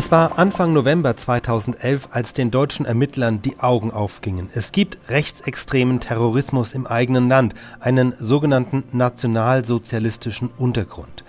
Es war Anfang November 2011, als den deutschen Ermittlern die Augen aufgingen. Es gibt rechtsextremen Terrorismus im eigenen Land, einen sogenannten nationalsozialistischen Untergrund.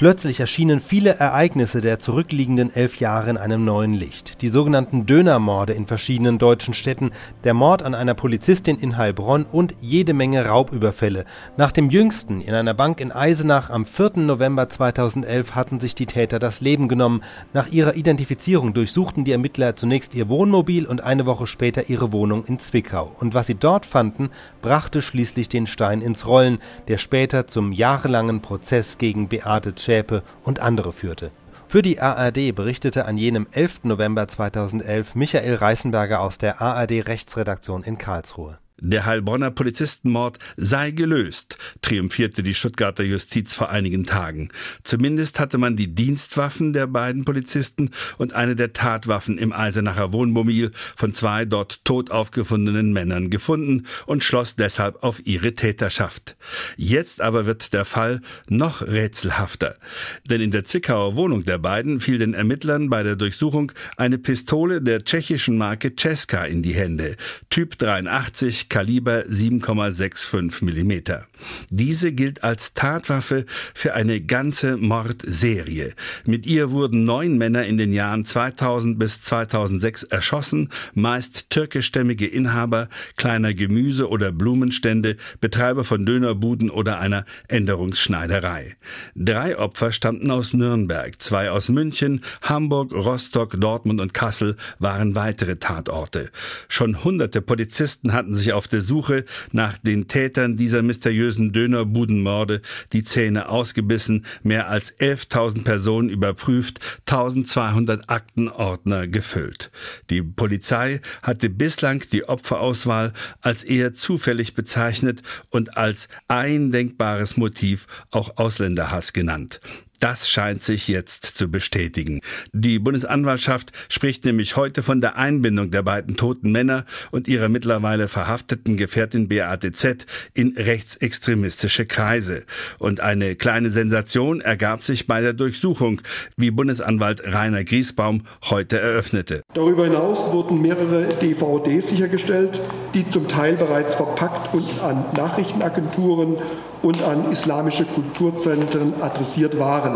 Plötzlich erschienen viele Ereignisse der zurückliegenden elf Jahre in einem neuen Licht. Die sogenannten Dönermorde in verschiedenen deutschen Städten, der Mord an einer Polizistin in Heilbronn und jede Menge Raubüberfälle. Nach dem jüngsten in einer Bank in Eisenach am 4. November 2011 hatten sich die Täter das Leben genommen. Nach ihrer Identifizierung durchsuchten die Ermittler zunächst ihr Wohnmobil und eine Woche später ihre Wohnung in Zwickau. Und was sie dort fanden, brachte schließlich den Stein ins Rollen, der später zum jahrelangen Prozess gegen Beate Schäpe und andere führte. Für die ARD berichtete an jenem 11. November 2011 Michael Reißenberger aus der ARD Rechtsredaktion in Karlsruhe. Der Heilbronner Polizistenmord sei gelöst, triumphierte die Stuttgarter Justiz vor einigen Tagen. Zumindest hatte man die Dienstwaffen der beiden Polizisten und eine der Tatwaffen im Eisenacher Wohnmobil von zwei dort tot aufgefundenen Männern gefunden und schloss deshalb auf ihre Täterschaft. Jetzt aber wird der Fall noch rätselhafter. Denn in der Zwickauer Wohnung der beiden fiel den Ermittlern bei der Durchsuchung eine Pistole der tschechischen Marke Cesca in die Hände. Typ 83 Kaliber 7,65 mm. Diese gilt als Tatwaffe für eine ganze Mordserie. Mit ihr wurden neun Männer in den Jahren 2000 bis 2006 erschossen, meist türkischstämmige Inhaber kleiner Gemüse- oder Blumenstände, Betreiber von Dönerbuden oder einer Änderungsschneiderei. Drei Opfer stammten aus Nürnberg, zwei aus München, Hamburg, Rostock, Dortmund und Kassel waren weitere Tatorte. Schon hunderte Polizisten hatten sich auf der Suche nach den Tätern dieser mysteriösen Dönerbudenmorde die Zähne ausgebissen, mehr als 11.000 Personen überprüft, 1200 Aktenordner gefüllt. Die Polizei hatte bislang die Opferauswahl als eher zufällig bezeichnet und als ein denkbares Motiv auch Ausländerhass genannt. Das scheint sich jetzt zu bestätigen. Die Bundesanwaltschaft spricht nämlich heute von der Einbindung der beiden toten Männer und ihrer mittlerweile verhafteten Gefährtin Beate Z in rechtsextremistische Kreise. Und eine kleine Sensation ergab sich bei der Durchsuchung, wie Bundesanwalt Rainer Griesbaum heute eröffnete. Darüber hinaus wurden mehrere DVDs sichergestellt, die zum Teil bereits verpackt und an Nachrichtenagenturen und an islamische Kulturzentren adressiert waren.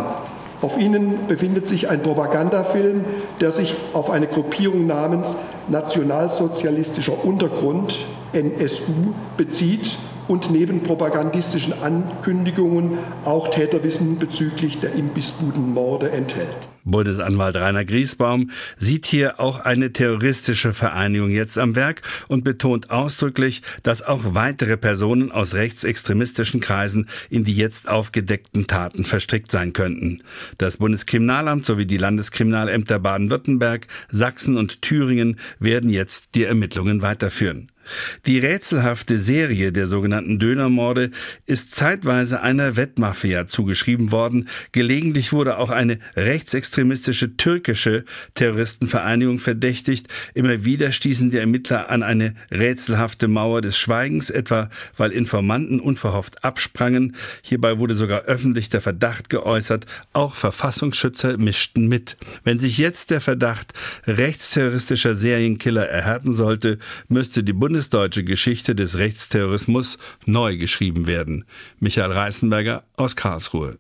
Auf ihnen befindet sich ein Propagandafilm, der sich auf eine Gruppierung namens Nationalsozialistischer Untergrund NSU bezieht und neben propagandistischen Ankündigungen auch Täterwissen bezüglich der Imbissbudenmorde enthält. Bundesanwalt Rainer Griesbaum sieht hier auch eine terroristische Vereinigung jetzt am Werk und betont ausdrücklich, dass auch weitere Personen aus rechtsextremistischen Kreisen in die jetzt aufgedeckten Taten verstrickt sein könnten. Das Bundeskriminalamt sowie die Landeskriminalämter Baden-Württemberg, Sachsen und Thüringen werden jetzt die Ermittlungen weiterführen. Die rätselhafte Serie der sogenannten Dönermorde ist zeitweise einer Wettmafia zugeschrieben worden. Gelegentlich wurde auch eine rechtsextremistische türkische Terroristenvereinigung verdächtigt. Immer wieder stießen die Ermittler an eine rätselhafte Mauer des Schweigens, etwa weil Informanten unverhofft absprangen. Hierbei wurde sogar öffentlich der Verdacht geäußert, auch Verfassungsschützer mischten mit. Wenn sich jetzt der Verdacht rechtsterroristischer Serienkiller erhärten sollte, müsste die Bundes bundesdeutsche Geschichte des Rechtsterrorismus neu geschrieben werden. Michael Reißenberger aus Karlsruhe.